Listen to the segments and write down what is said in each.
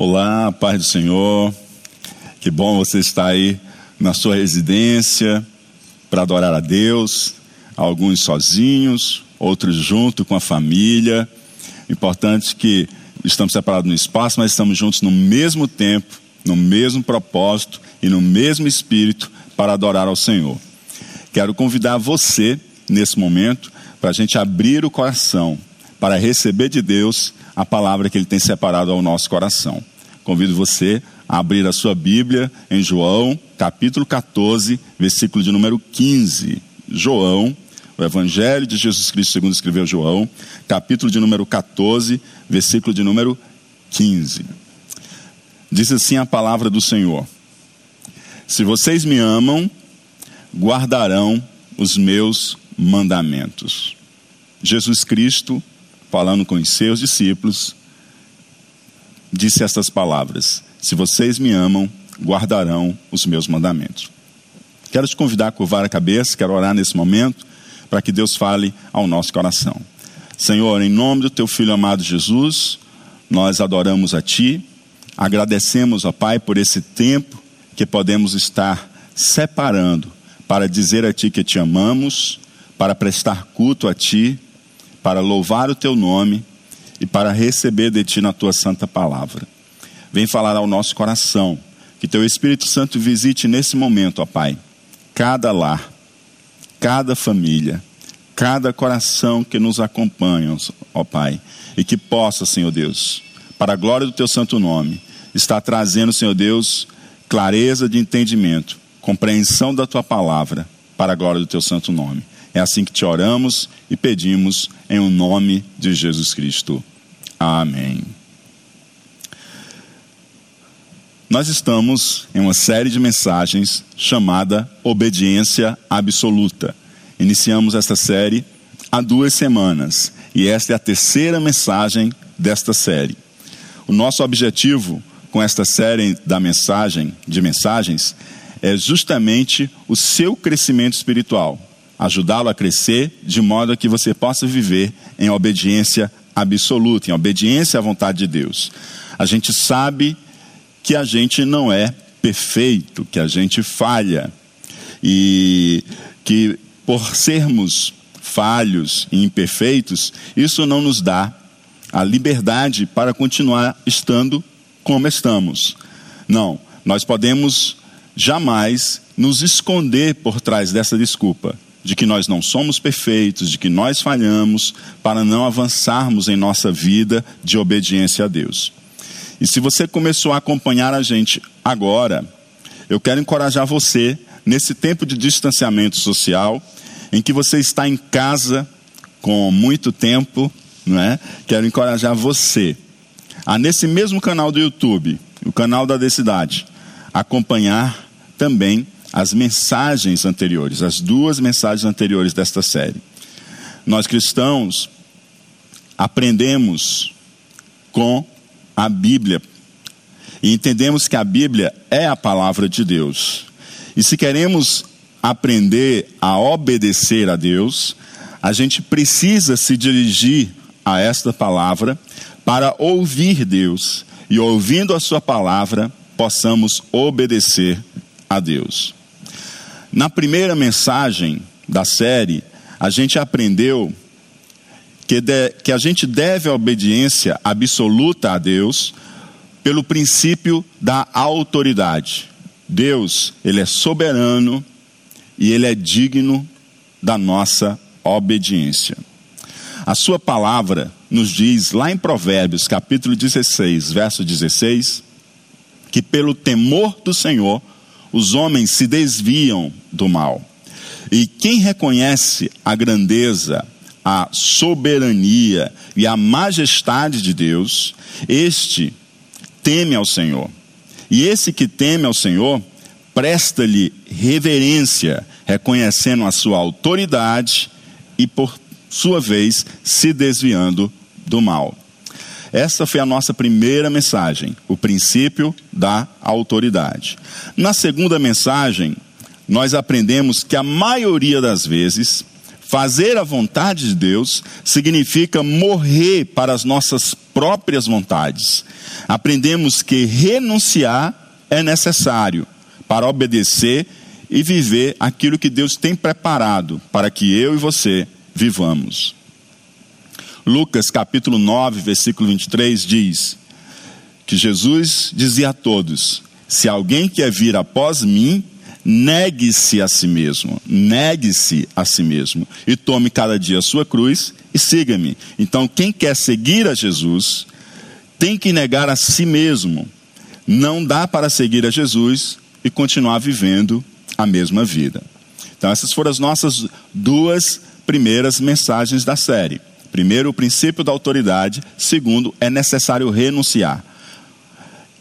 Olá, paz do Senhor. Que bom você estar aí na sua residência para adorar a Deus. Alguns sozinhos, outros junto com a família. Importante que estamos separados no espaço, mas estamos juntos no mesmo tempo, no mesmo propósito e no mesmo espírito para adorar ao Senhor. Quero convidar você, nesse momento, para a gente abrir o coração, para receber de Deus a palavra que Ele tem separado ao nosso coração. Convido você a abrir a sua Bíblia em João, capítulo 14, versículo de número 15. João, o Evangelho de Jesus Cristo, segundo escreveu João, capítulo de número 14, versículo de número 15. Diz assim a palavra do Senhor: Se vocês me amam, guardarão os meus mandamentos. Jesus Cristo falando com os seus discípulos, disse estas palavras: Se vocês me amam, guardarão os meus mandamentos. Quero te convidar a curvar a cabeça, quero orar nesse momento, para que Deus fale ao nosso coração. Senhor, em nome do teu filho amado Jesus, nós adoramos a ti, agradecemos, ó Pai, por esse tempo que podemos estar separando para dizer a ti que te amamos, para prestar culto a ti para louvar o teu nome e para receber de ti na tua santa palavra. Vem falar ao nosso coração, que teu Espírito Santo visite nesse momento, ó Pai, cada lar, cada família, cada coração que nos acompanha, ó Pai, e que possa, Senhor Deus, para a glória do teu santo nome, estar trazendo, Senhor Deus, clareza de entendimento, compreensão da tua palavra, para a glória do teu santo nome. É assim que te oramos e pedimos em o nome de Jesus Cristo. Amém. Nós estamos em uma série de mensagens chamada Obediência Absoluta. Iniciamos esta série há duas semanas e esta é a terceira mensagem desta série. O nosso objetivo com esta série da mensagem de mensagens é justamente o seu crescimento espiritual ajudá-lo a crescer, de modo que você possa viver em obediência absoluta, em obediência à vontade de Deus. A gente sabe que a gente não é perfeito, que a gente falha e que por sermos falhos e imperfeitos, isso não nos dá a liberdade para continuar estando como estamos. Não, nós podemos jamais nos esconder por trás dessa desculpa de que nós não somos perfeitos, de que nós falhamos, para não avançarmos em nossa vida de obediência a Deus. E se você começou a acompanhar a gente agora, eu quero encorajar você nesse tempo de distanciamento social, em que você está em casa com muito tempo, não é? Quero encorajar você a nesse mesmo canal do YouTube, o canal da Decidade, acompanhar também as mensagens anteriores, as duas mensagens anteriores desta série. Nós cristãos aprendemos com a Bíblia e entendemos que a Bíblia é a palavra de Deus. E se queremos aprender a obedecer a Deus, a gente precisa se dirigir a esta palavra para ouvir Deus e ouvindo a sua palavra possamos obedecer a Deus. Na primeira mensagem da série, a gente aprendeu que, de, que a gente deve a obediência absoluta a Deus pelo princípio da autoridade. Deus, Ele é soberano e Ele é digno da nossa obediência. A Sua palavra nos diz lá em Provérbios, capítulo 16, verso 16, que pelo temor do Senhor os homens se desviam do mal. E quem reconhece a grandeza, a soberania e a majestade de Deus, este teme ao Senhor. E esse que teme ao Senhor, presta-lhe reverência, reconhecendo a sua autoridade e, por sua vez, se desviando do mal. Essa foi a nossa primeira mensagem, o princípio da autoridade. Na segunda mensagem, nós aprendemos que a maioria das vezes Fazer a vontade de Deus significa morrer para as nossas próprias vontades. Aprendemos que renunciar é necessário para obedecer e viver aquilo que Deus tem preparado para que eu e você vivamos. Lucas capítulo 9, versículo 23 diz que Jesus dizia a todos: Se alguém quer vir após mim, negue-se a si mesmo, negue-se a si mesmo e tome cada dia a sua cruz e siga-me. Então, quem quer seguir a Jesus tem que negar a si mesmo. Não dá para seguir a Jesus e continuar vivendo a mesma vida. Então, essas foram as nossas duas primeiras mensagens da série. Primeiro, o princípio da autoridade. Segundo, é necessário renunciar.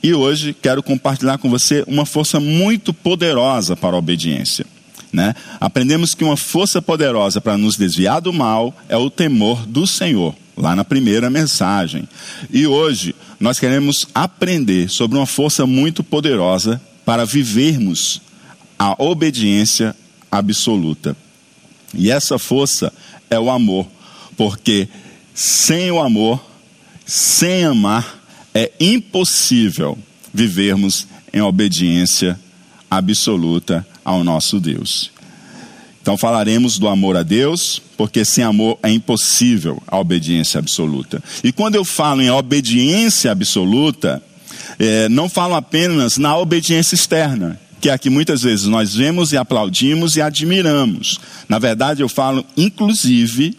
E hoje quero compartilhar com você uma força muito poderosa para a obediência. Né? Aprendemos que uma força poderosa para nos desviar do mal é o temor do Senhor, lá na primeira mensagem. E hoje nós queremos aprender sobre uma força muito poderosa para vivermos a obediência absoluta. E essa força é o amor, porque sem o amor, sem amar, é impossível vivermos em obediência absoluta ao nosso Deus. Então falaremos do amor a Deus, porque sem amor é impossível a obediência absoluta. E quando eu falo em obediência absoluta, é, não falo apenas na obediência externa, que é a que muitas vezes nós vemos e aplaudimos e admiramos. Na verdade, eu falo inclusive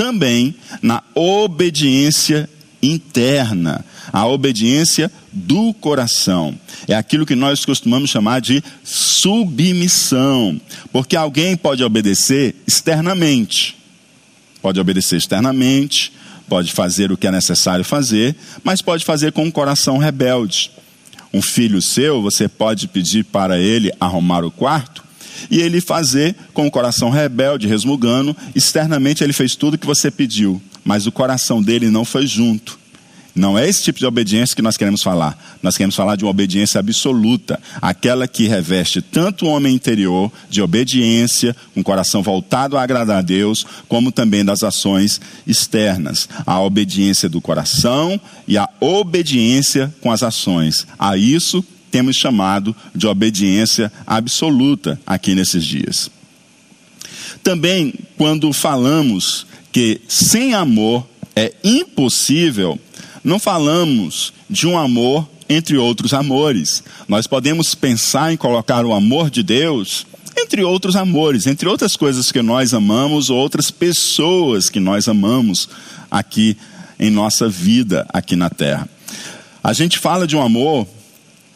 também na obediência interna, a obediência do coração. É aquilo que nós costumamos chamar de submissão, porque alguém pode obedecer externamente. Pode obedecer externamente, pode fazer o que é necessário fazer, mas pode fazer com um coração rebelde. Um filho seu, você pode pedir para ele arrumar o quarto e ele fazer com o coração rebelde, resmugando, externamente ele fez tudo o que você pediu, mas o coração dele não foi junto. Não é esse tipo de obediência que nós queremos falar. Nós queremos falar de uma obediência absoluta, aquela que reveste tanto o homem interior de obediência, um coração voltado a agradar a Deus, como também das ações externas, a obediência do coração e a obediência com as ações. A isso temos chamado de obediência absoluta aqui nesses dias. Também, quando falamos que sem amor é impossível não falamos de um amor entre outros amores. Nós podemos pensar em colocar o amor de Deus entre outros amores, entre outras coisas que nós amamos, outras pessoas que nós amamos aqui em nossa vida aqui na terra. A gente fala de um amor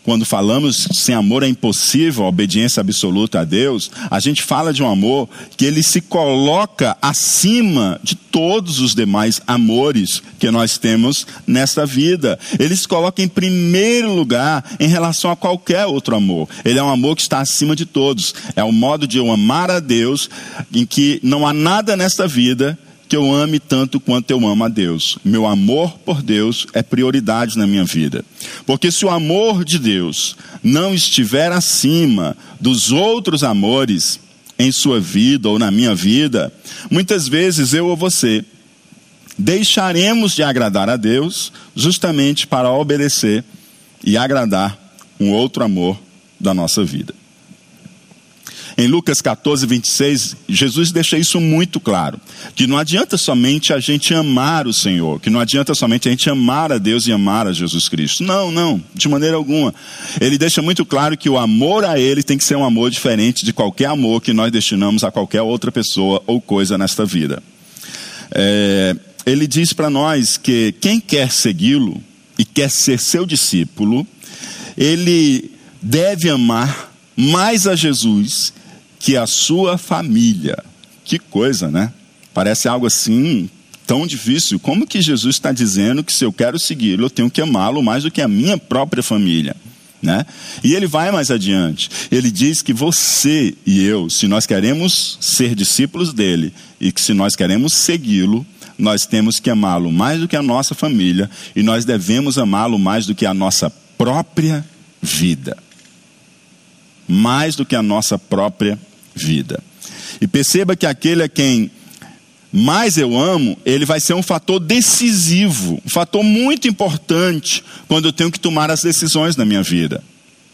quando falamos sem amor é impossível a obediência absoluta a Deus, a gente fala de um amor que ele se coloca acima de todos os demais amores que nós temos nesta vida. Ele se coloca em primeiro lugar em relação a qualquer outro amor. Ele é um amor que está acima de todos. É o modo de eu amar a Deus em que não há nada nesta vida que eu ame tanto quanto eu amo a Deus. Meu amor por Deus é prioridade na minha vida. Porque se o amor de Deus não estiver acima dos outros amores em sua vida ou na minha vida, muitas vezes eu ou você deixaremos de agradar a Deus justamente para obedecer e agradar um outro amor da nossa vida. Em Lucas 14, 26, Jesus deixa isso muito claro: que não adianta somente a gente amar o Senhor, que não adianta somente a gente amar a Deus e amar a Jesus Cristo. Não, não, de maneira alguma. Ele deixa muito claro que o amor a Ele tem que ser um amor diferente de qualquer amor que nós destinamos a qualquer outra pessoa ou coisa nesta vida. É, ele diz para nós que quem quer segui-lo e quer ser seu discípulo, ele deve amar mais a Jesus que a sua família. Que coisa, né? Parece algo assim tão difícil. Como que Jesus está dizendo que se eu quero segui-lo, eu tenho que amá-lo mais do que a minha própria família? Né? E ele vai mais adiante. Ele diz que você e eu, se nós queremos ser discípulos dele e que se nós queremos segui-lo, nós temos que amá-lo mais do que a nossa família e nós devemos amá-lo mais do que a nossa própria vida. Mais do que a nossa própria vida. E perceba que aquele a quem mais eu amo, ele vai ser um fator decisivo, um fator muito importante quando eu tenho que tomar as decisões na minha vida.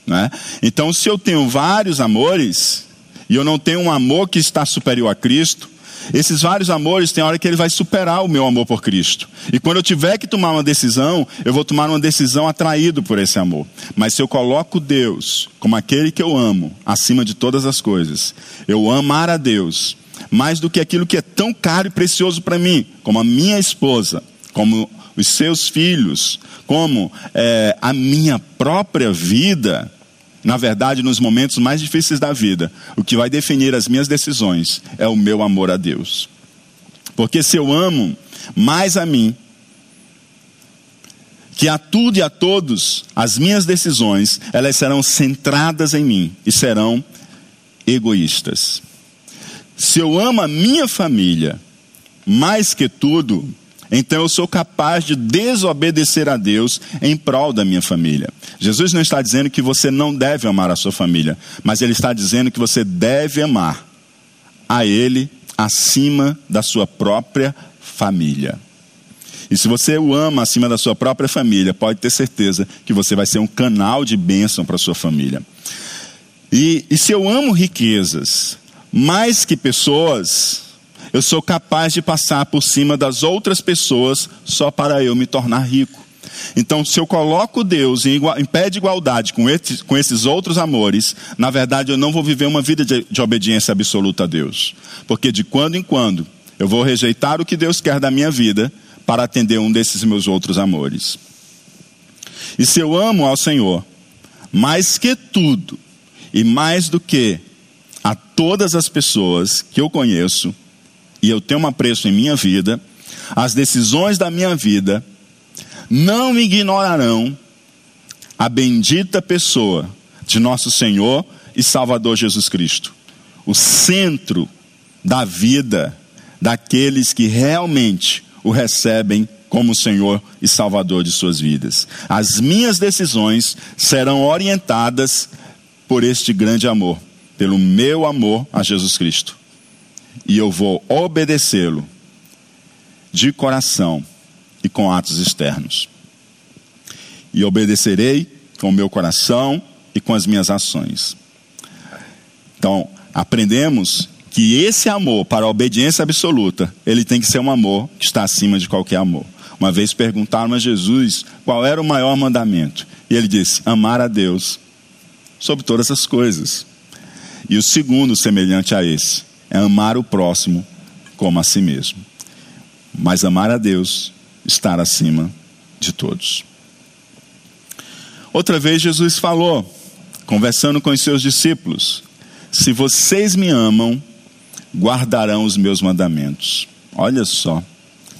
Né? Então, se eu tenho vários amores, e eu não tenho um amor que está superior a Cristo, esses vários amores, tem hora que ele vai superar o meu amor por Cristo. E quando eu tiver que tomar uma decisão, eu vou tomar uma decisão atraído por esse amor. Mas se eu coloco Deus como aquele que eu amo, acima de todas as coisas, eu amar a Deus mais do que aquilo que é tão caro e precioso para mim, como a minha esposa, como os seus filhos, como é, a minha própria vida, na verdade, nos momentos mais difíceis da vida, o que vai definir as minhas decisões é o meu amor a Deus. Porque se eu amo mais a mim, que a tudo e a todos, as minhas decisões, elas serão centradas em mim e serão egoístas. Se eu amo a minha família mais que tudo, então eu sou capaz de desobedecer a Deus em prol da minha família. Jesus não está dizendo que você não deve amar a sua família, mas ele está dizendo que você deve amar a ele acima da sua própria família. E se você o ama acima da sua própria família, pode ter certeza que você vai ser um canal de bênção para sua família. E, e se eu amo riquezas mais que pessoas, eu sou capaz de passar por cima das outras pessoas só para eu me tornar rico. Então, se eu coloco Deus em, igual, em pé de igualdade com, com, esses outros amores, na verdade eu não vou viver uma vida de, de obediência absoluta a Deus. Porque de quando em quando eu vou rejeitar o que Deus quer da minha vida para atender um desses meus outros amores. E se eu amo ao Senhor, mais que tudo, e mais do que a todas as pessoas que eu conheço, e eu tenho um apreço em minha vida, as decisões da minha vida não ignorarão a bendita pessoa de nosso Senhor e Salvador Jesus Cristo, o centro da vida daqueles que realmente o recebem como Senhor e Salvador de suas vidas. As minhas decisões serão orientadas por este grande amor, pelo meu amor a Jesus Cristo e eu vou obedecê-lo de coração e com atos externos. E obedecerei com o meu coração e com as minhas ações. Então, aprendemos que esse amor para a obediência absoluta, ele tem que ser um amor que está acima de qualquer amor. Uma vez perguntaram a Jesus qual era o maior mandamento. E ele disse: amar a Deus sobre todas as coisas. E o segundo, semelhante a esse, é amar o próximo como a si mesmo. Mas amar a Deus, estar acima de todos. Outra vez Jesus falou, conversando com os seus discípulos: Se vocês me amam, guardarão os meus mandamentos. Olha só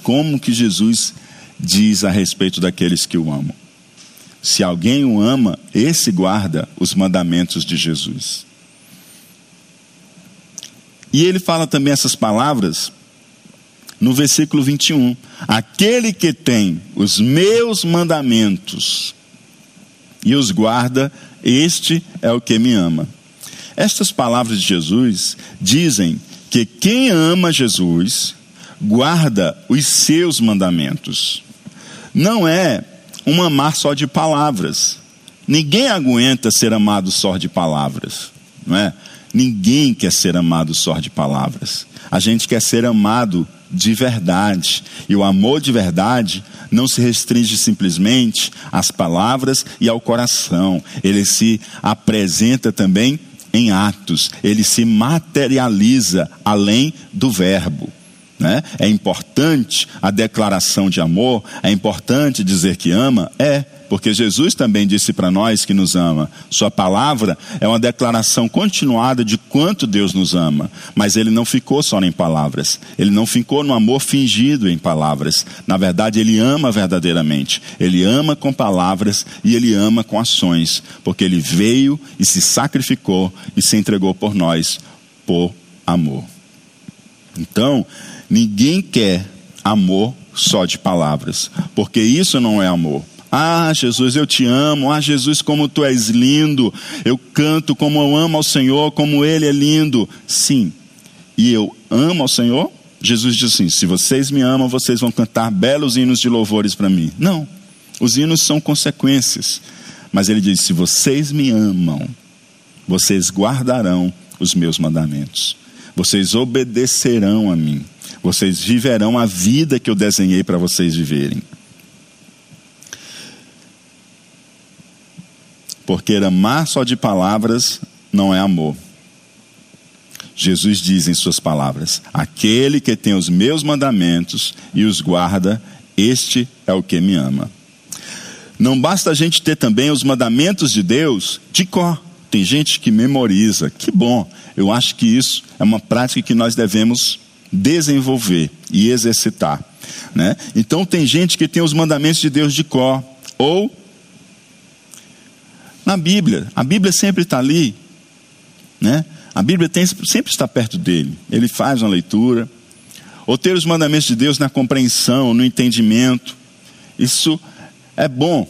como que Jesus diz a respeito daqueles que o amam. Se alguém o ama, esse guarda os mandamentos de Jesus. E ele fala também essas palavras no versículo 21. Aquele que tem os meus mandamentos e os guarda, este é o que me ama. Estas palavras de Jesus dizem que quem ama Jesus guarda os seus mandamentos. Não é um amar só de palavras. Ninguém aguenta ser amado só de palavras, não é? Ninguém quer ser amado só de palavras. A gente quer ser amado de verdade. E o amor de verdade não se restringe simplesmente às palavras e ao coração. Ele se apresenta também em atos. Ele se materializa além do verbo. Né? É importante a declaração de amor, é importante dizer que ama? É porque Jesus também disse para nós que nos ama. Sua palavra é uma declaração continuada de quanto Deus nos ama, mas ele não ficou só em palavras, ele não ficou no amor fingido em palavras. Na verdade, ele ama verdadeiramente. Ele ama com palavras e ele ama com ações, porque ele veio e se sacrificou e se entregou por nós por amor. Então, ninguém quer amor só de palavras, porque isso não é amor. Ah, Jesus, eu te amo. Ah, Jesus, como tu és lindo. Eu canto como eu amo ao Senhor, como Ele é lindo. Sim, e eu amo ao Senhor, Jesus diz assim: se vocês me amam, vocês vão cantar belos hinos de louvores para mim. Não, os hinos são consequências. Mas ele diz: se vocês me amam, vocês guardarão os meus mandamentos, vocês obedecerão a mim, vocês viverão a vida que eu desenhei para vocês viverem. Porque amar só de palavras não é amor. Jesus diz em suas palavras: Aquele que tem os meus mandamentos e os guarda, este é o que me ama. Não basta a gente ter também os mandamentos de Deus de cor. Tem gente que memoriza. Que bom. Eu acho que isso é uma prática que nós devemos desenvolver e exercitar. Né? Então, tem gente que tem os mandamentos de Deus de cor. Ou na Bíblia. A Bíblia sempre está ali. Né? A Bíblia tem, sempre está perto dele. Ele faz uma leitura. Ou ter os mandamentos de Deus na compreensão, no entendimento. Isso é bom,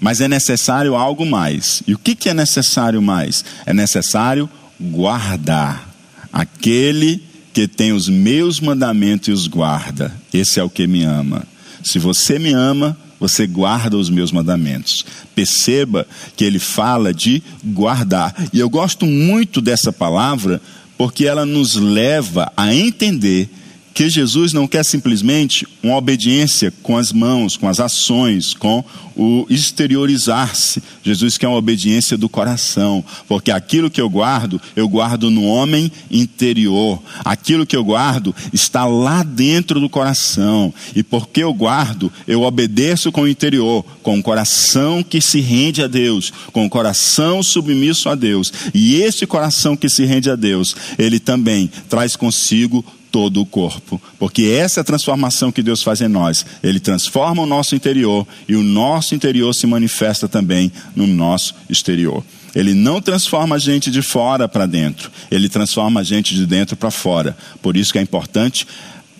mas é necessário algo mais. E o que, que é necessário mais? É necessário guardar. Aquele que tem os meus mandamentos e os guarda, esse é o que me ama. Se você me ama, você guarda os meus mandamentos. Perceba que ele fala de guardar. E eu gosto muito dessa palavra porque ela nos leva a entender que Jesus não quer simplesmente uma obediência com as mãos, com as ações, com o exteriorizar-se. Jesus quer uma obediência do coração, porque aquilo que eu guardo, eu guardo no homem interior. Aquilo que eu guardo está lá dentro do coração. E porque eu guardo, eu obedeço com o interior, com o coração que se rende a Deus, com o coração submisso a Deus. E esse coração que se rende a Deus, ele também traz consigo todo o corpo, porque essa é a transformação que Deus faz em nós. Ele transforma o nosso interior e o nosso interior se manifesta também no nosso exterior. Ele não transforma a gente de fora para dentro, ele transforma a gente de dentro para fora. Por isso que é importante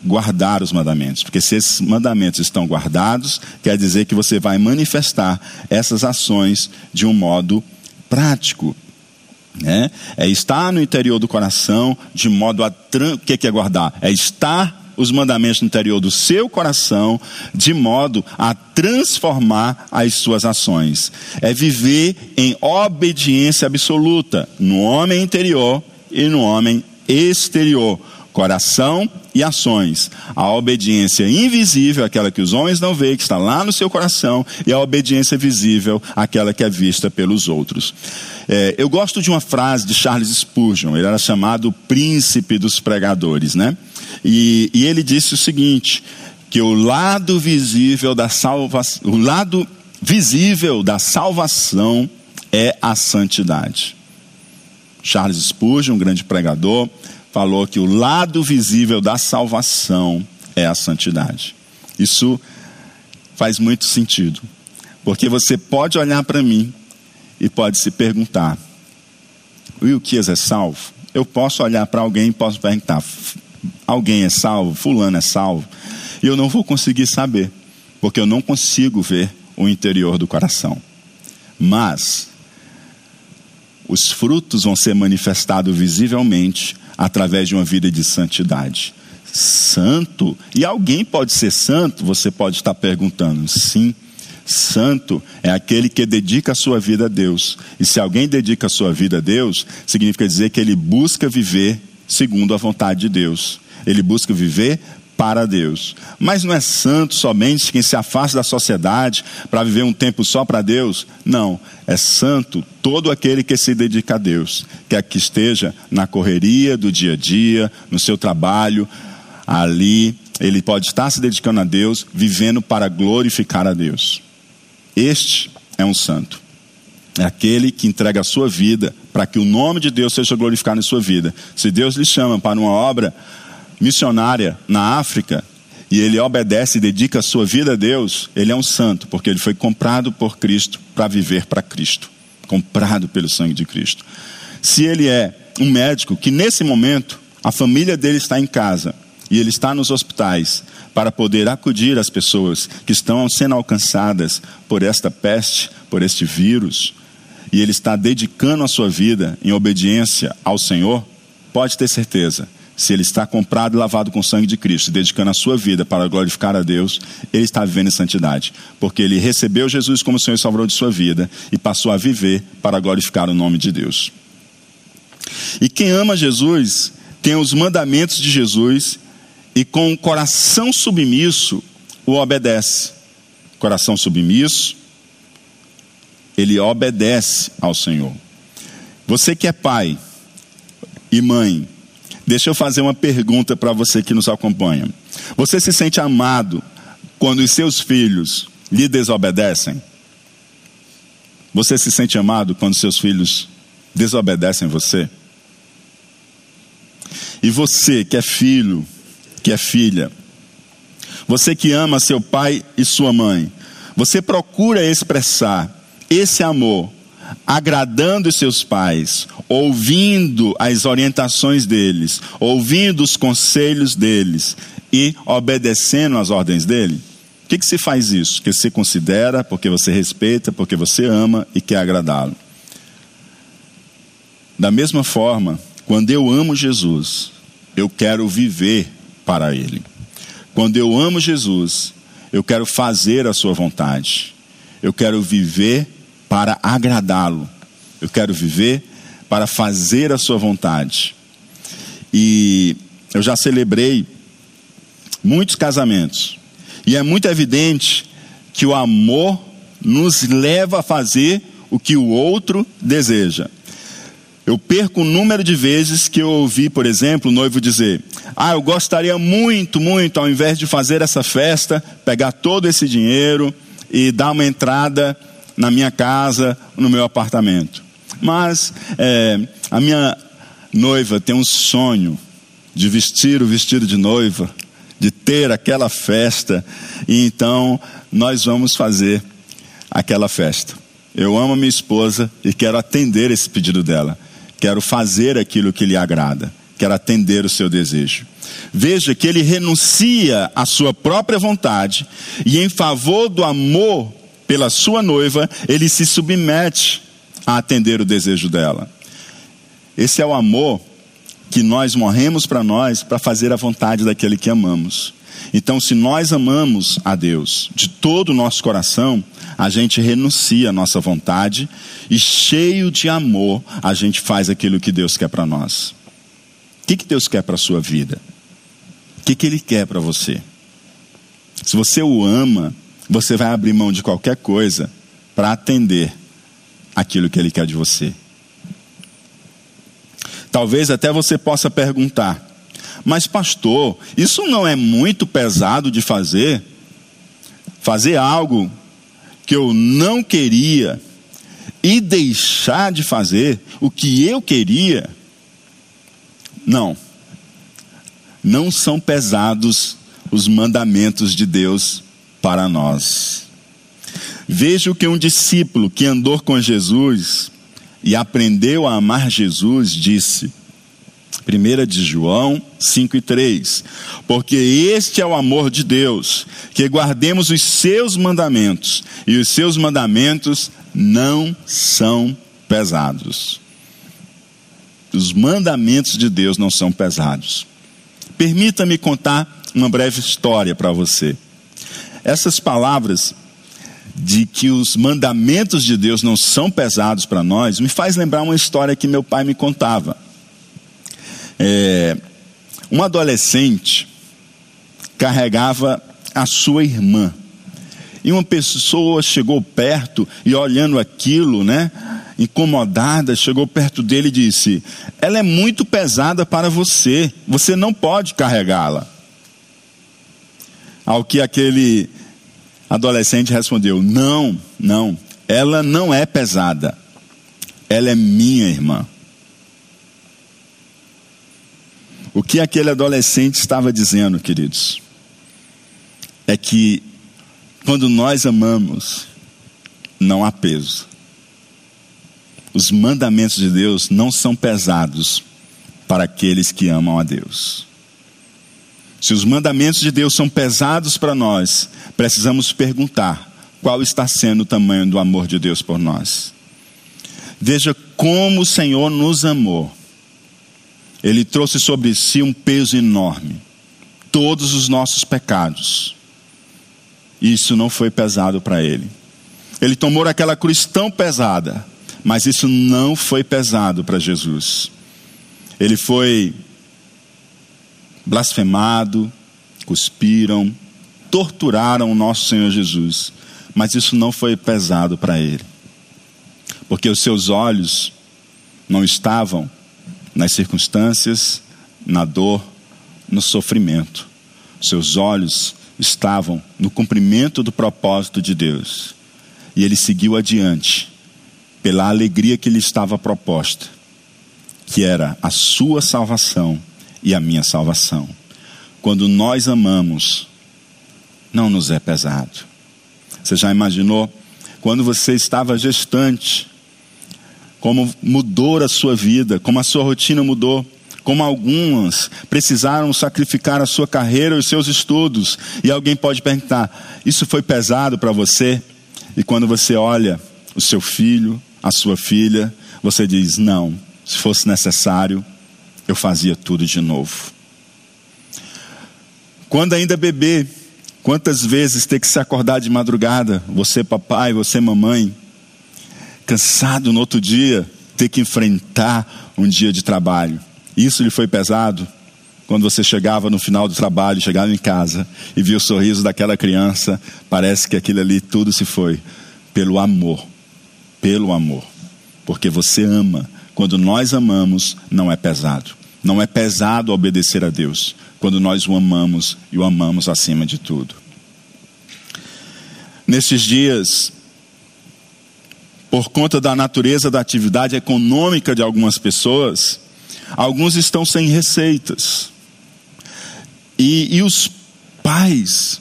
guardar os mandamentos, porque se esses mandamentos estão guardados, quer dizer que você vai manifestar essas ações de um modo prático. Né? É estar no interior do coração de modo a. O que é guardar? É estar os mandamentos no interior do seu coração, de modo a transformar as suas ações. É viver em obediência absoluta no homem interior e no homem exterior coração e ações. A obediência invisível, aquela que os homens não veem, que está lá no seu coração, e a obediência visível, aquela que é vista pelos outros. É, eu gosto de uma frase de Charles Spurgeon, ele era chamado príncipe dos pregadores, né? E, e ele disse o seguinte: que o lado visível da salvação, o lado visível da salvação é a santidade. Charles Spurgeon, um grande pregador, falou que o lado visível da salvação é a santidade. Isso faz muito sentido, porque você pode olhar para mim e pode se perguntar: o Ilquias é salvo? Eu posso olhar para alguém e posso perguntar: alguém é salvo? Fulano é salvo? E eu não vou conseguir saber, porque eu não consigo ver o interior do coração. Mas os frutos vão ser manifestados visivelmente através de uma vida de santidade. Santo? E alguém pode ser santo? Você pode estar perguntando. Sim. Santo é aquele que dedica a sua vida a Deus. E se alguém dedica a sua vida a Deus, significa dizer que ele busca viver segundo a vontade de Deus. Ele busca viver para Deus. Mas não é santo somente quem se afasta da sociedade para viver um tempo só para Deus. Não. É santo todo aquele que se dedica a Deus, quer que esteja na correria do dia a dia, no seu trabalho, ali, ele pode estar se dedicando a Deus, vivendo para glorificar a Deus. Este é um santo. É aquele que entrega a sua vida para que o nome de Deus seja glorificado em sua vida. Se Deus lhe chama para uma obra, missionária na África e ele obedece e dedica a sua vida a Deus, ele é um santo, porque ele foi comprado por Cristo para viver para Cristo comprado pelo sangue de Cristo. Se ele é um médico que nesse momento a família dele está em casa e ele está nos hospitais para poder acudir as pessoas que estão sendo alcançadas por esta peste, por este vírus, e ele está dedicando a sua vida em obediência ao Senhor, pode ter certeza se ele está comprado e lavado com o sangue de Cristo, dedicando a sua vida para glorificar a Deus, ele está vivendo em santidade, porque ele recebeu Jesus como Senhor e Salvador de sua vida e passou a viver para glorificar o nome de Deus. E quem ama Jesus tem os mandamentos de Jesus e com o coração submisso o obedece. Coração submisso, ele obedece ao Senhor. Você que é pai e mãe, deixa eu fazer uma pergunta para você que nos acompanha. Você se sente amado quando os seus filhos lhe desobedecem? Você se sente amado quando seus filhos desobedecem você? E você que é filho, que é filha, você que ama seu pai e sua mãe, você procura expressar esse amor agradando seus pais, ouvindo as orientações deles, ouvindo os conselhos deles e obedecendo às ordens dele? Por que, que se faz isso? Porque você considera, porque você respeita, porque você ama e quer agradá-lo. Da mesma forma, quando eu amo Jesus, eu quero viver para Ele. Quando eu amo Jesus, eu quero fazer a Sua vontade. Eu quero viver para agradá-lo. Eu quero viver para fazer a Sua vontade. E eu já celebrei muitos casamentos. E é muito evidente que o amor nos leva a fazer o que o outro deseja. Eu perco o número de vezes que eu ouvi, por exemplo, o noivo dizer: Ah, eu gostaria muito, muito, ao invés de fazer essa festa, pegar todo esse dinheiro e dar uma entrada na minha casa, no meu apartamento. Mas é, a minha noiva tem um sonho de vestir o vestido de noiva, de ter aquela festa, e então nós vamos fazer aquela festa. Eu amo a minha esposa e quero atender esse pedido dela. Quero fazer aquilo que lhe agrada. Quero atender o seu desejo. Veja que ele renuncia à sua própria vontade e, em favor do amor pela sua noiva, ele se submete a atender o desejo dela. Esse é o amor que nós morremos para nós para fazer a vontade daquele que amamos. Então, se nós amamos a Deus de todo o nosso coração, a gente renuncia à nossa vontade e, cheio de amor, a gente faz aquilo que Deus quer para nós. O que, que Deus quer para a sua vida? O que, que Ele quer para você? Se você o ama, você vai abrir mão de qualquer coisa para atender aquilo que Ele quer de você. Talvez até você possa perguntar: mas, pastor, isso não é muito pesado de fazer? Fazer algo que eu não queria e deixar de fazer o que eu queria, não. Não são pesados os mandamentos de Deus para nós. Veja o que um discípulo que andou com Jesus e aprendeu a amar Jesus disse. 1 de João 5 e 3. Porque este é o amor de Deus, que guardemos os seus mandamentos, e os seus mandamentos não são pesados. Os mandamentos de Deus não são pesados. Permita-me contar uma breve história para você. Essas palavras de que os mandamentos de Deus não são pesados para nós me faz lembrar uma história que meu pai me contava. É, um adolescente carregava a sua irmã. E uma pessoa chegou perto e olhando aquilo, né, incomodada, chegou perto dele e disse: Ela é muito pesada para você, você não pode carregá-la. Ao que aquele adolescente respondeu: Não, não, ela não é pesada, ela é minha irmã. O que aquele adolescente estava dizendo, queridos, é que quando nós amamos, não há peso. Os mandamentos de Deus não são pesados para aqueles que amam a Deus. Se os mandamentos de Deus são pesados para nós, precisamos perguntar qual está sendo o tamanho do amor de Deus por nós. Veja como o Senhor nos amou ele trouxe sobre si um peso enorme, todos os nossos pecados. Isso não foi pesado para ele. Ele tomou aquela cruz tão pesada, mas isso não foi pesado para Jesus. Ele foi blasfemado, cuspiram, torturaram o nosso Senhor Jesus, mas isso não foi pesado para ele, porque os seus olhos não estavam nas circunstâncias, na dor, no sofrimento. Seus olhos estavam no cumprimento do propósito de Deus. E ele seguiu adiante, pela alegria que lhe estava proposta, que era a sua salvação e a minha salvação. Quando nós amamos, não nos é pesado. Você já imaginou? Quando você estava gestante, como mudou a sua vida, como a sua rotina mudou, como algumas precisaram sacrificar a sua carreira, os seus estudos, e alguém pode perguntar: isso foi pesado para você? E quando você olha o seu filho, a sua filha, você diz: não, se fosse necessário, eu fazia tudo de novo. Quando ainda bebê, quantas vezes ter que se acordar de madrugada, você papai, você mamãe, cansado no outro dia, ter que enfrentar um dia de trabalho. Isso lhe foi pesado? Quando você chegava no final do trabalho, chegava em casa e via o sorriso daquela criança, parece que aquilo ali tudo se foi pelo amor. Pelo amor. Porque você ama. Quando nós amamos, não é pesado. Não é pesado obedecer a Deus. Quando nós o amamos e o amamos acima de tudo. Nesses dias, por conta da natureza da atividade econômica de algumas pessoas, alguns estão sem receitas. E, e os pais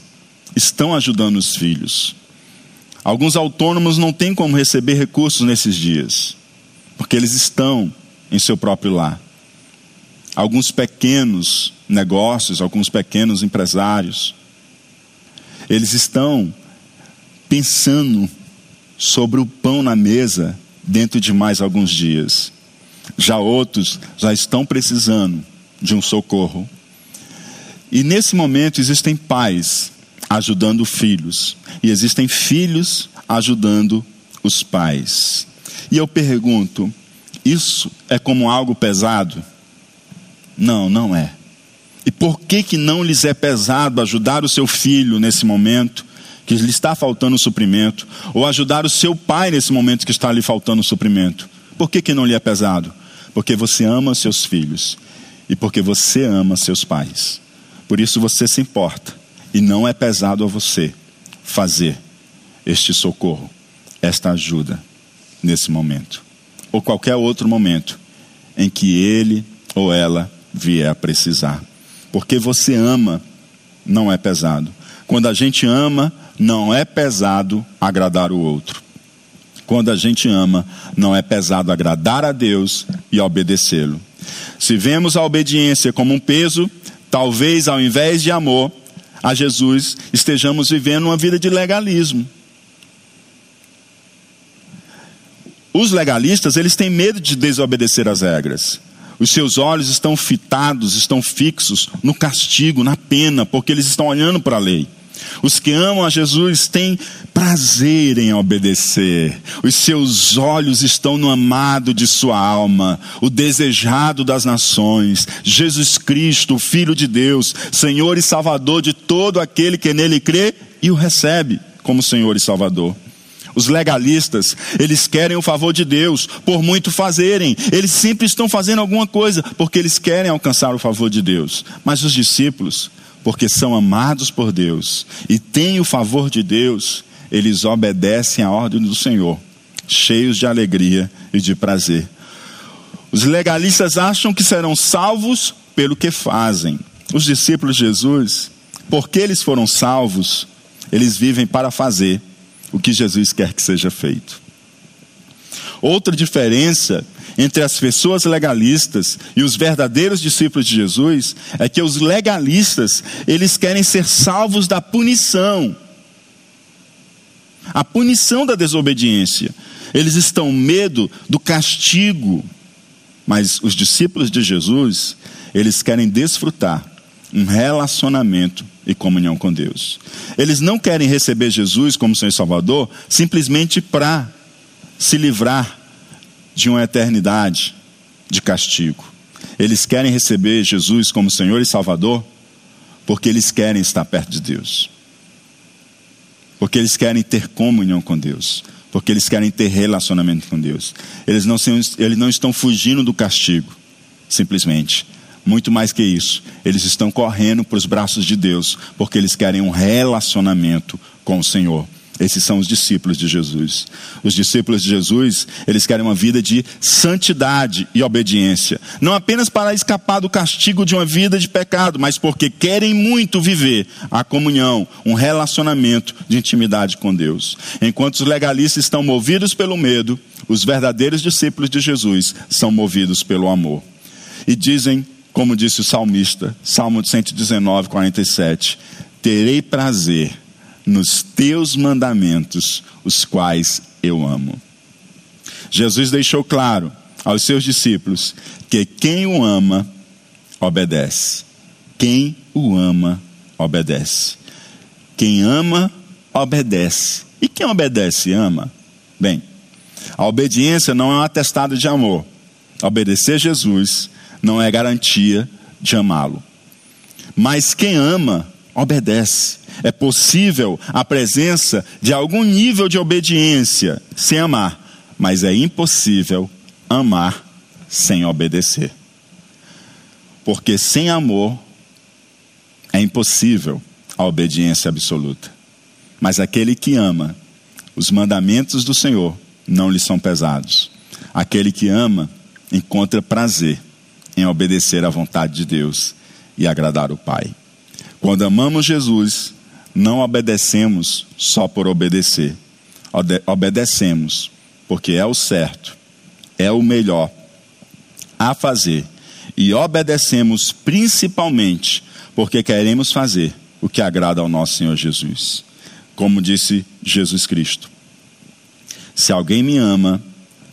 estão ajudando os filhos. Alguns autônomos não têm como receber recursos nesses dias, porque eles estão em seu próprio lar. Alguns pequenos negócios, alguns pequenos empresários, eles estão pensando sobre o pão na mesa dentro de mais alguns dias. Já outros já estão precisando de um socorro. E nesse momento existem pais ajudando filhos, e existem filhos ajudando os pais. E eu pergunto: isso é como algo pesado? Não, não é. E por que que não lhes é pesado ajudar o seu filho nesse momento que lhe está faltando suprimento, ou ajudar o seu pai nesse momento que está lhe faltando suprimento. Por que, que não lhe é pesado? Porque você ama seus filhos e porque você ama seus pais. Por isso você se importa e não é pesado a você fazer este socorro, esta ajuda nesse momento, ou qualquer outro momento em que ele ou ela vier a precisar. Porque você ama, não é pesado. Quando a gente ama, não é pesado agradar o outro. Quando a gente ama, não é pesado agradar a Deus e obedecê-lo. Se vemos a obediência como um peso, talvez ao invés de amor a Jesus, estejamos vivendo uma vida de legalismo. Os legalistas, eles têm medo de desobedecer as regras. Os seus olhos estão fitados, estão fixos no castigo, na pena, porque eles estão olhando para a lei. Os que amam a Jesus têm prazer em obedecer. Os seus olhos estão no amado de sua alma, o desejado das nações, Jesus Cristo, Filho de Deus, Senhor e Salvador de todo aquele que nele crê e o recebe como Senhor e Salvador. Os legalistas, eles querem o favor de Deus por muito fazerem. Eles sempre estão fazendo alguma coisa porque eles querem alcançar o favor de Deus. Mas os discípulos, porque são amados por Deus e têm o favor de Deus, eles obedecem à ordem do Senhor, cheios de alegria e de prazer. Os legalistas acham que serão salvos pelo que fazem. Os discípulos de Jesus, porque eles foram salvos, eles vivem para fazer o que Jesus quer que seja feito. Outra diferença entre as pessoas legalistas e os verdadeiros discípulos de Jesus é que os legalistas, eles querem ser salvos da punição. A punição da desobediência. Eles estão medo do castigo. Mas os discípulos de Jesus, eles querem desfrutar um relacionamento e comunhão com Deus. Eles não querem receber Jesus como Senhor e Salvador simplesmente para se livrar de uma eternidade de castigo. Eles querem receber Jesus como Senhor e Salvador porque eles querem estar perto de Deus. Porque eles querem ter comunhão com Deus porque eles querem ter relacionamento com Deus. Eles não, eles não estão fugindo do castigo, simplesmente. Muito mais que isso, eles estão correndo para os braços de Deus, porque eles querem um relacionamento com o Senhor. Esses são os discípulos de Jesus. Os discípulos de Jesus, eles querem uma vida de santidade e obediência. Não apenas para escapar do castigo de uma vida de pecado, mas porque querem muito viver a comunhão, um relacionamento de intimidade com Deus. Enquanto os legalistas estão movidos pelo medo, os verdadeiros discípulos de Jesus são movidos pelo amor. E dizem, como disse o salmista, Salmo 119, 47, terei prazer nos teus mandamentos, os quais eu amo. Jesus deixou claro aos seus discípulos que quem o ama, obedece. Quem o ama, obedece. Quem ama, obedece. E quem obedece, ama? Bem, a obediência não é um atestado de amor. Obedecer Jesus não é garantia de amá-lo. Mas quem ama, obedece. É possível a presença de algum nível de obediência sem amar, mas é impossível amar sem obedecer. Porque sem amor é impossível a obediência absoluta. Mas aquele que ama, os mandamentos do Senhor não lhe são pesados. Aquele que ama encontra prazer em obedecer à vontade de Deus e agradar o Pai. Quando amamos Jesus, não obedecemos só por obedecer. Obedecemos porque é o certo, é o melhor a fazer. E obedecemos principalmente porque queremos fazer o que agrada ao nosso Senhor Jesus. Como disse Jesus Cristo: Se alguém me ama,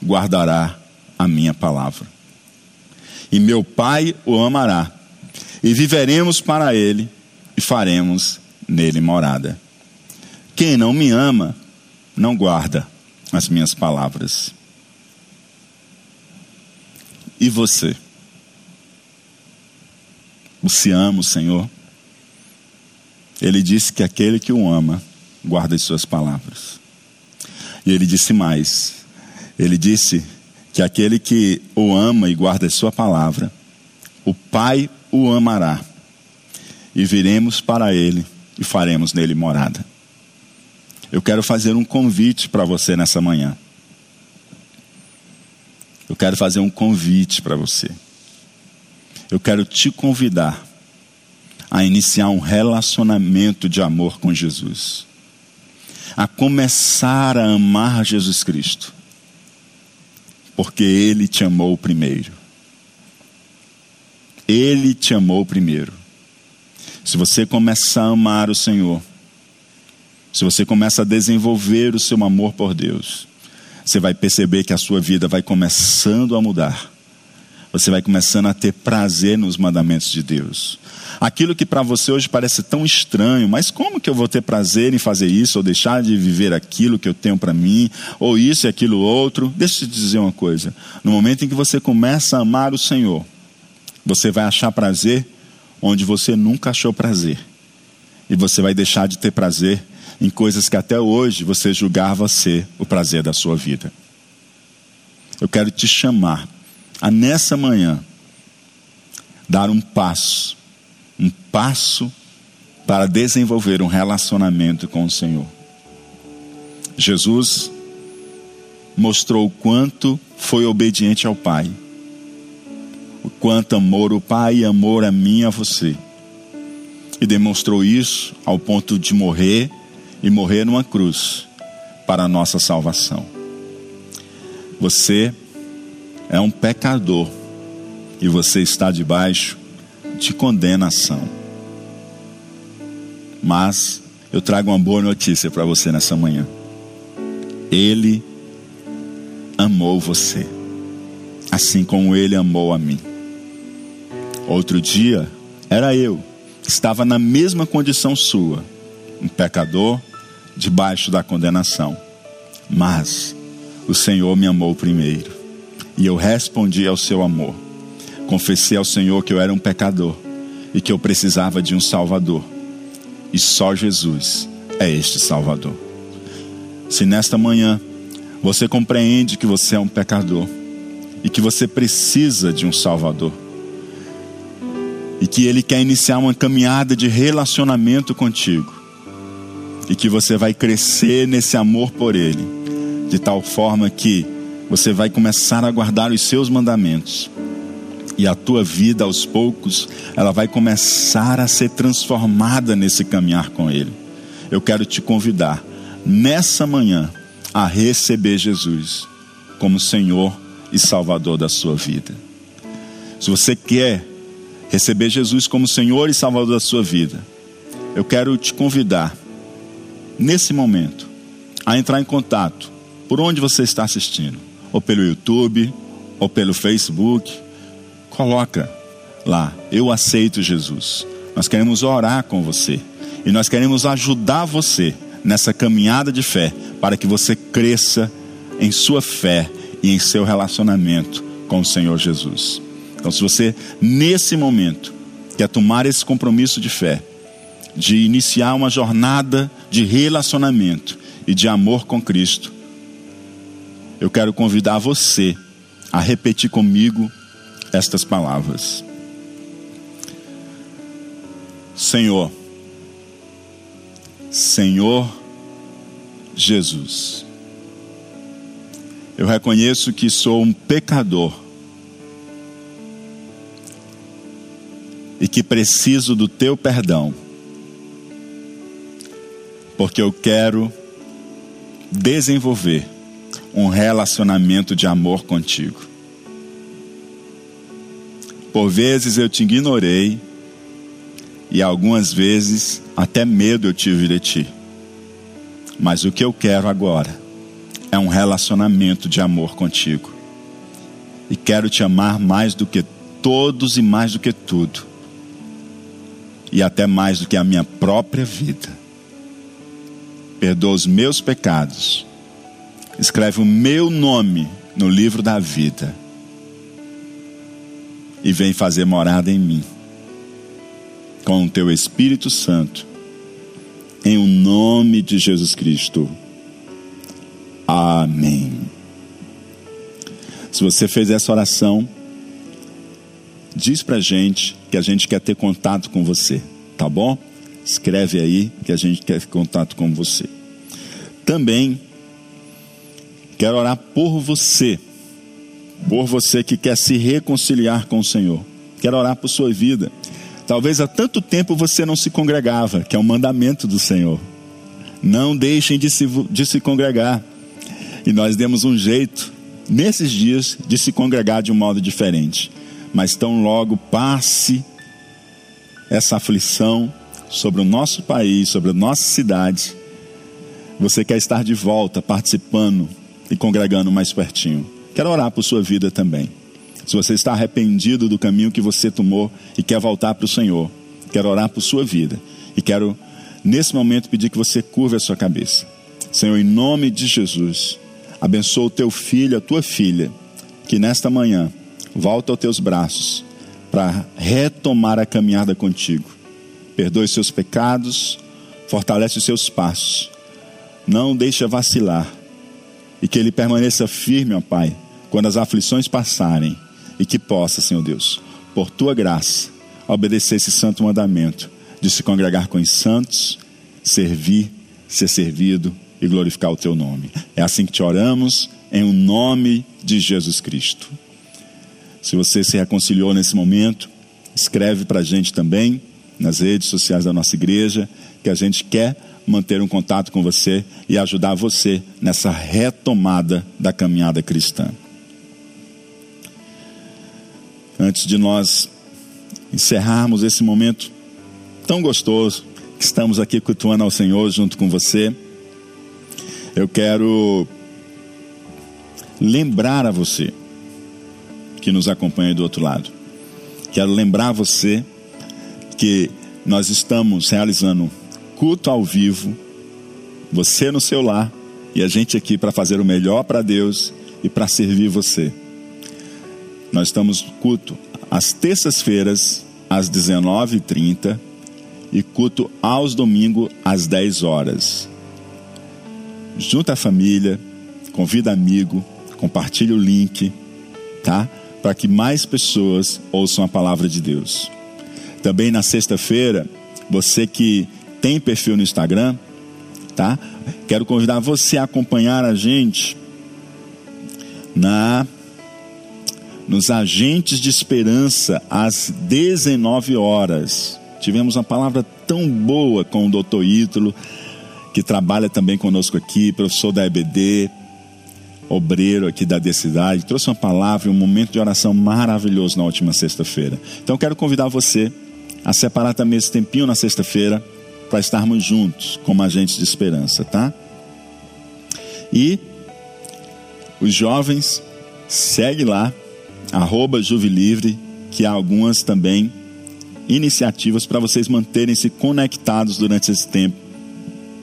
guardará a minha palavra. E meu Pai o amará, e viveremos para ele e faremos nele morada. Quem não me ama, não guarda as minhas palavras. E você? Você ama o Senhor? Ele disse que aquele que o ama guarda as suas palavras. E ele disse mais: ele disse que aquele que o ama e guarda a sua palavra, o Pai o amará e viremos para ele e faremos nele morada. Eu quero fazer um convite para você nessa manhã. Eu quero fazer um convite para você. Eu quero te convidar a iniciar um relacionamento de amor com Jesus. A começar a amar Jesus Cristo. Porque Ele te amou primeiro. Ele te amou primeiro. Se você começar a amar o Senhor, se você começa a desenvolver o seu amor por Deus, você vai perceber que a sua vida vai começando a mudar. Você vai começando a ter prazer nos mandamentos de Deus. Aquilo que para você hoje parece tão estranho, mas como que eu vou ter prazer em fazer isso, ou deixar de viver aquilo que eu tenho para mim, ou isso e aquilo outro? Deixa eu te dizer uma coisa: no momento em que você começa a amar o Senhor, você vai achar prazer onde você nunca achou prazer. E você vai deixar de ter prazer em coisas que até hoje você julgava ser o prazer da sua vida. Eu quero te chamar a nessa manhã dar um passo, um passo para desenvolver um relacionamento com o Senhor. Jesus mostrou o quanto foi obediente ao Pai o quanto amor o Pai e amor a mim e a você. E demonstrou isso ao ponto de morrer e morrer numa cruz para a nossa salvação. Você é um pecador e você está debaixo de condenação. Mas eu trago uma boa notícia para você nessa manhã. Ele amou você. assim como ele amou a mim. Outro dia, era eu, estava na mesma condição sua, um pecador debaixo da condenação. Mas o Senhor me amou primeiro, e eu respondi ao seu amor. Confessei ao Senhor que eu era um pecador e que eu precisava de um Salvador. E só Jesus é este Salvador. Se nesta manhã você compreende que você é um pecador e que você precisa de um Salvador, e que Ele quer iniciar uma caminhada de relacionamento contigo, e que você vai crescer nesse amor por Ele, de tal forma que você vai começar a guardar os seus mandamentos e a tua vida aos poucos, ela vai começar a ser transformada nesse caminhar com Ele. Eu quero te convidar nessa manhã a receber Jesus como Senhor e Salvador da sua vida. Se você quer receber Jesus como Senhor e Salvador da sua vida, eu quero te convidar nesse momento a entrar em contato por onde você está assistindo, ou pelo YouTube, ou pelo Facebook, coloca lá, eu aceito Jesus. Nós queremos orar com você e nós queremos ajudar você nessa caminhada de fé para que você cresça em sua fé e em seu relacionamento com o Senhor Jesus. Então, se você nesse momento quer tomar esse compromisso de fé, de iniciar uma jornada de relacionamento e de amor com Cristo, eu quero convidar você a repetir comigo estas palavras: Senhor, Senhor Jesus, eu reconheço que sou um pecador e que preciso do teu perdão, porque eu quero desenvolver um relacionamento de amor contigo. Por vezes eu te ignorei e algumas vezes até medo eu tive de ti. Mas o que eu quero agora é um relacionamento de amor contigo. E quero te amar mais do que todos e mais do que tudo. E até mais do que a minha própria vida. Perdoa os meus pecados. Escreve o meu nome no livro da vida e vem fazer morada em mim, com o teu Espírito Santo, em o nome de Jesus Cristo. Amém. Se você fez essa oração, diz pra gente que a gente quer ter contato com você, tá bom? Escreve aí que a gente quer ter contato com você. Também quero orar por você por você que quer se reconciliar com o Senhor. Quero orar por sua vida. Talvez há tanto tempo você não se congregava, que é um mandamento do Senhor. Não deixem de se, de se congregar. E nós demos um jeito, nesses dias, de se congregar de um modo diferente. Mas tão logo passe essa aflição sobre o nosso país, sobre a nossa cidade, você quer estar de volta, participando e congregando mais pertinho. Quero orar por sua vida também. Se você está arrependido do caminho que você tomou e quer voltar para o Senhor, quero orar por sua vida. E quero, nesse momento, pedir que você curva a sua cabeça. Senhor, em nome de Jesus, abençoa o teu filho, a tua filha, que nesta manhã volta aos teus braços para retomar a caminhada contigo. Perdoe seus pecados, fortalece os seus passos. Não deixa vacilar e que ele permaneça firme, ó Pai, quando as aflições passarem, e que possa, Senhor Deus, por tua graça, obedecer esse santo mandamento de se congregar com os santos, servir, ser servido e glorificar o teu nome. É assim que te oramos, em o nome de Jesus Cristo. Se você se reconciliou nesse momento, escreve para a gente também nas redes sociais da nossa igreja, que a gente quer manter um contato com você e ajudar você nessa retomada da caminhada cristã. Antes de nós encerrarmos esse momento tão gostoso que estamos aqui cultuando ao Senhor junto com você, eu quero lembrar a você que nos acompanha do outro lado. Quero lembrar você que nós estamos realizando culto ao vivo, você no seu lar e a gente aqui para fazer o melhor para Deus e para servir você. Nós estamos culto às terças-feiras, às 19h30 e culto aos domingos, às 10 horas. Junta a família, convida amigo, compartilhe o link, tá? Para que mais pessoas ouçam a palavra de Deus. Também na sexta-feira, você que tem perfil no Instagram, tá? Quero convidar você a acompanhar a gente na nos agentes de esperança às 19 horas. Tivemos uma palavra tão boa com o doutor Ítalo, que trabalha também conosco aqui, professor da EBD, obreiro aqui da Decidade, trouxe uma palavra e um momento de oração maravilhoso na última sexta-feira. Então quero convidar você a separar também esse tempinho na sexta-feira para estarmos juntos como agentes de esperança, tá? E os jovens, segue lá, arroba Juvilivre, que há algumas também iniciativas para vocês manterem-se conectados durante esse tempo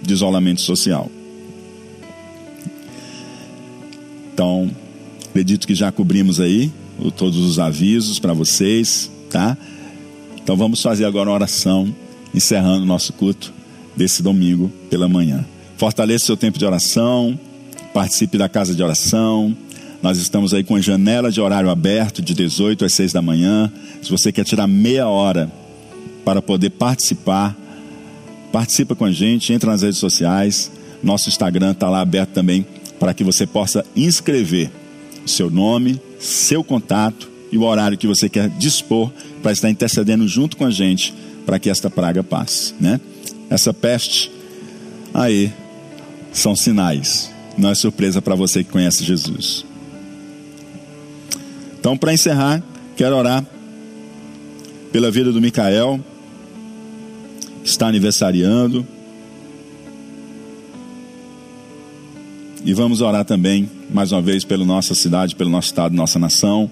de isolamento social. Então, acredito que já cobrimos aí todos os avisos para vocês, tá? Então vamos fazer agora uma oração, encerrando o nosso culto desse domingo pela manhã. Fortaleça seu tempo de oração, participe da casa de oração. Nós estamos aí com a janela de horário aberto de 18 às 6 da manhã. Se você quer tirar meia hora para poder participar, participa com a gente, entra nas redes sociais. Nosso Instagram está lá aberto também para que você possa inscrever seu nome, seu contato e o horário que você quer dispor para estar intercedendo junto com a gente para que esta praga passe, né? Essa peste aí são sinais. Não é surpresa para você que conhece Jesus. Então, para encerrar, quero orar pela vida do Micael, que está aniversariando. E vamos orar também, mais uma vez, pela nossa cidade, pelo nosso estado, nossa nação.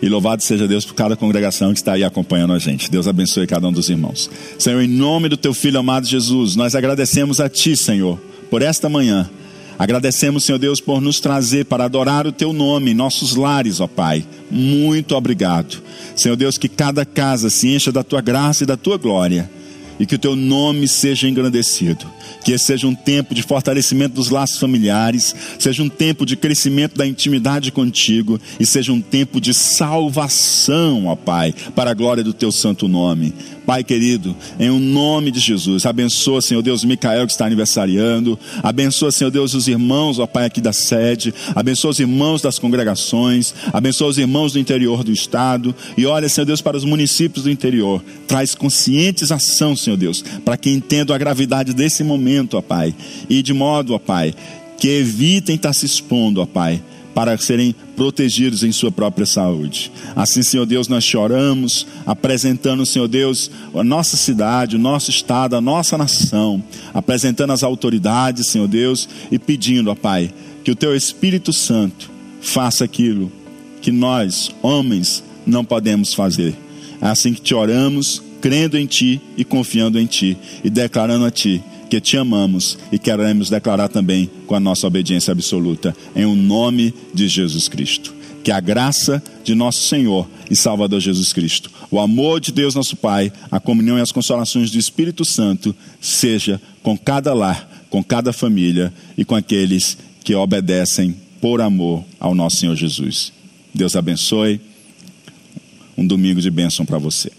E louvado seja Deus por cada congregação que está aí acompanhando a gente. Deus abençoe cada um dos irmãos. Senhor, em nome do teu filho amado Jesus, nós agradecemos a ti, Senhor, por esta manhã. Agradecemos, Senhor Deus, por nos trazer para adorar o teu nome em nossos lares, ó Pai. Muito obrigado. Senhor Deus, que cada casa se encha da tua graça e da tua glória e que o teu nome seja engrandecido. Que esse seja um tempo de fortalecimento dos laços familiares, seja um tempo de crescimento da intimidade contigo e seja um tempo de salvação, ó Pai, para a glória do teu santo nome. Pai querido, em o nome de Jesus, abençoa, Senhor Deus, Micael que está aniversariando, abençoa, Senhor Deus, os irmãos, ó Pai, aqui da sede, abençoa os irmãos das congregações, abençoa os irmãos do interior do estado, e olha, Senhor Deus, para os municípios do interior, traz conscientização, Senhor Deus, para que entendam a gravidade desse momento, ó Pai, e de modo, ó Pai, que evitem estar se expondo, ó Pai, para serem protegidos em sua própria saúde. Assim, Senhor Deus, nós choramos, apresentando, Senhor Deus, a nossa cidade, o nosso estado, a nossa nação, apresentando as autoridades, Senhor Deus, e pedindo, ó Pai, que o Teu Espírito Santo faça aquilo que nós, homens, não podemos fazer. É assim que te oramos, crendo em Ti e confiando em Ti, e declarando a Ti que te amamos e queremos declarar também com a nossa obediência absoluta, em o um nome de Jesus Cristo. Que a graça de nosso Senhor e Salvador Jesus Cristo, o amor de Deus nosso Pai, a comunhão e as consolações do Espírito Santo seja com cada lar, com cada família e com aqueles que obedecem por amor ao nosso Senhor Jesus. Deus abençoe. Um domingo de bênção para você.